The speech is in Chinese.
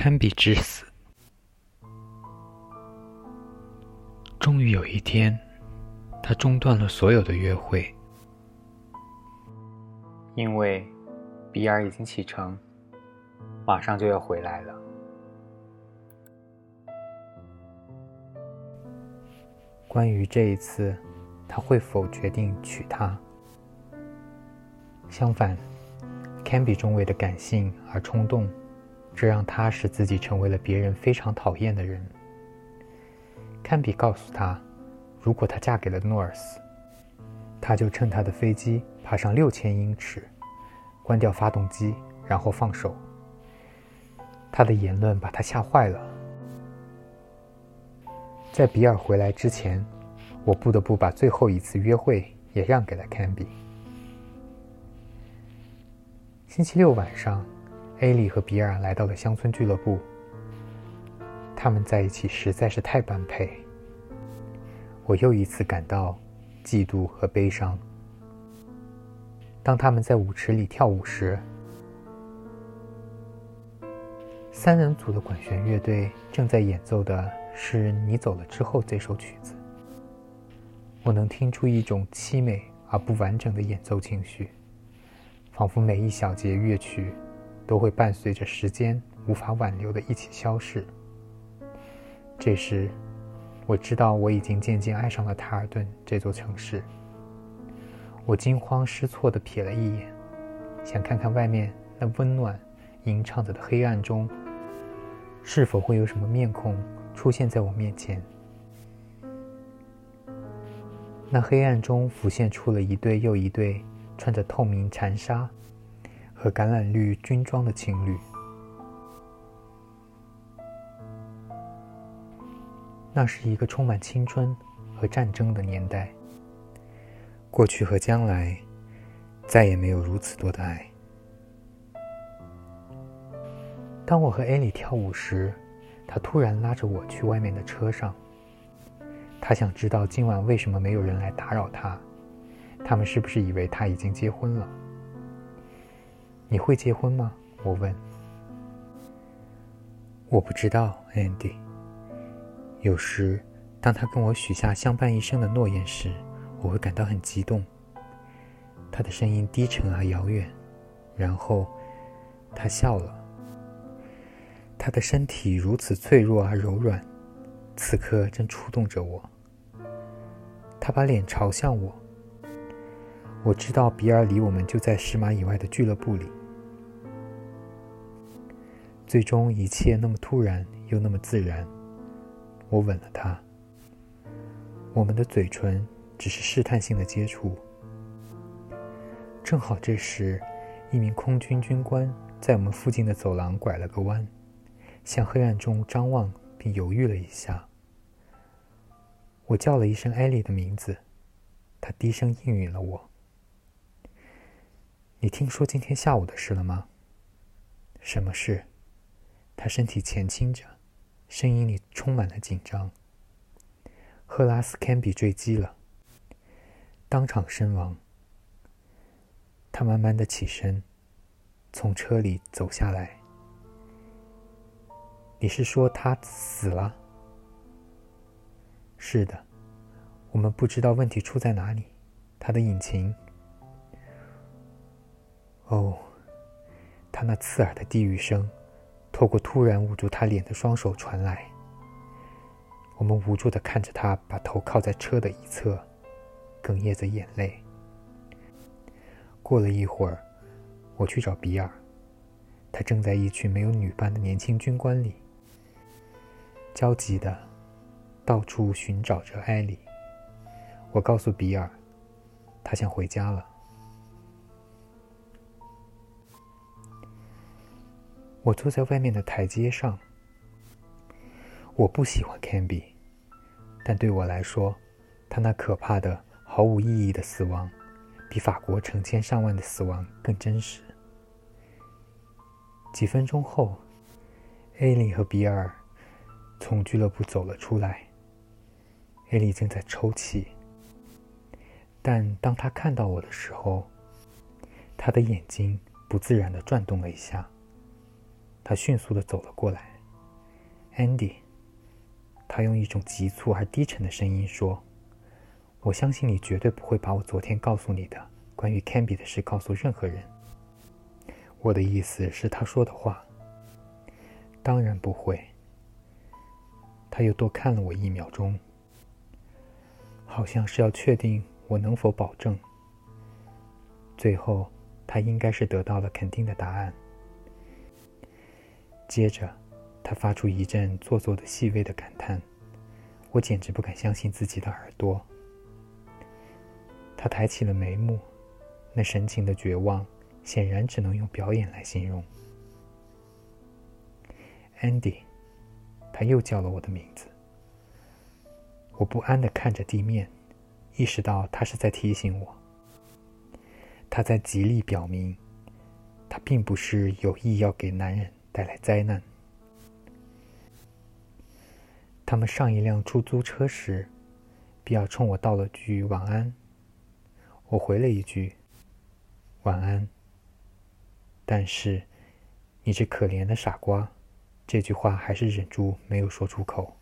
堪比之死。终于有一天，他中断了所有的约会，因为比尔已经启程，马上就要回来了。关于这一次，他会否决定娶她？相反，堪比中尉的感性而冲动，这让他使自己成为了别人非常讨厌的人。堪比告诉他，如果她嫁给了诺尔斯，他就趁他的飞机爬上六千英尺，关掉发动机，然后放手。他的言论把他吓坏了。在比尔回来之前，我不得不把最后一次约会也让给了堪比。星期六晚上，艾莉和比尔来到了乡村俱乐部。他们在一起实在是太般配。我又一次感到嫉妒和悲伤。当他们在舞池里跳舞时，三人组的管弦乐队正在演奏的是《你走了之后》这首曲子。我能听出一种凄美而不完整的演奏情绪，仿佛每一小节乐曲都会伴随着时间无法挽留的一起消逝。这时，我知道我已经渐渐爱上了塔尔顿这座城市。我惊慌失措地瞥了一眼，想看看外面那温暖、吟唱着的黑暗中，是否会有什么面孔出现在我面前。那黑暗中浮现出了一对又一对穿着透明缠纱和橄榄绿军装的情侣。那是一个充满青春和战争的年代。过去和将来，再也没有如此多的爱。当我和艾莉跳舞时，他突然拉着我去外面的车上。他想知道今晚为什么没有人来打扰他，他们是不是以为他已经结婚了？你会结婚吗？我问。我不知道，Andy。有时，当他跟我许下相伴一生的诺言时，我会感到很激动。他的声音低沉而遥远，然后他笑了。他的身体如此脆弱而柔软，此刻正触动着我。他把脸朝向我。我知道比尔离我们就在十码以外的俱乐部里。最终，一切那么突然又那么自然。我吻了他。我们的嘴唇只是试探性的接触。正好这时，一名空军军官在我们附近的走廊拐了个弯，向黑暗中张望，并犹豫了一下。我叫了一声艾莉的名字，他低声应允了我。你听说今天下午的事了吗？什么事？他身体前倾着。声音里充满了紧张。赫拉斯·坎比坠机了，当场身亡。他慢慢的起身，从车里走下来。你是说他死了？是的，我们不知道问题出在哪里。他的引擎……哦，他那刺耳的地狱声。透过突然捂住他脸的双手传来，我们无助的看着他把头靠在车的一侧，哽咽着眼泪。过了一会儿，我去找比尔，他正在一群没有女伴的年轻军官里，焦急的到处寻找着艾莉。我告诉比尔，他想回家了。我坐在外面的台阶上。我不喜欢 Canby，但对我来说，他那可怕的、毫无意义的死亡，比法国成千上万的死亡更真实。几分钟后，艾莉和比尔从俱乐部走了出来。艾莉正在抽泣，但当他看到我的时候，他的眼睛不自然的转动了一下。他迅速的走了过来。Andy，他用一种急促而低沉的声音说：“我相信你绝对不会把我昨天告诉你的关于 Canby 的事告诉任何人。”我的意思是他说的话。当然不会。他又多看了我一秒钟，好像是要确定我能否保证。最后，他应该是得到了肯定的答案。接着，他发出一阵做作的细微的感叹，我简直不敢相信自己的耳朵。他抬起了眉目，那神情的绝望，显然只能用表演来形容。Andy，他又叫了我的名字。我不安的看着地面，意识到他是在提醒我。他在极力表明，他并不是有意要给男人带来灾难。他们上一辆出租车时，比尔冲我道了句晚安。我回了一句晚安。但是，你这可怜的傻瓜。这句话还是忍住没有说出口。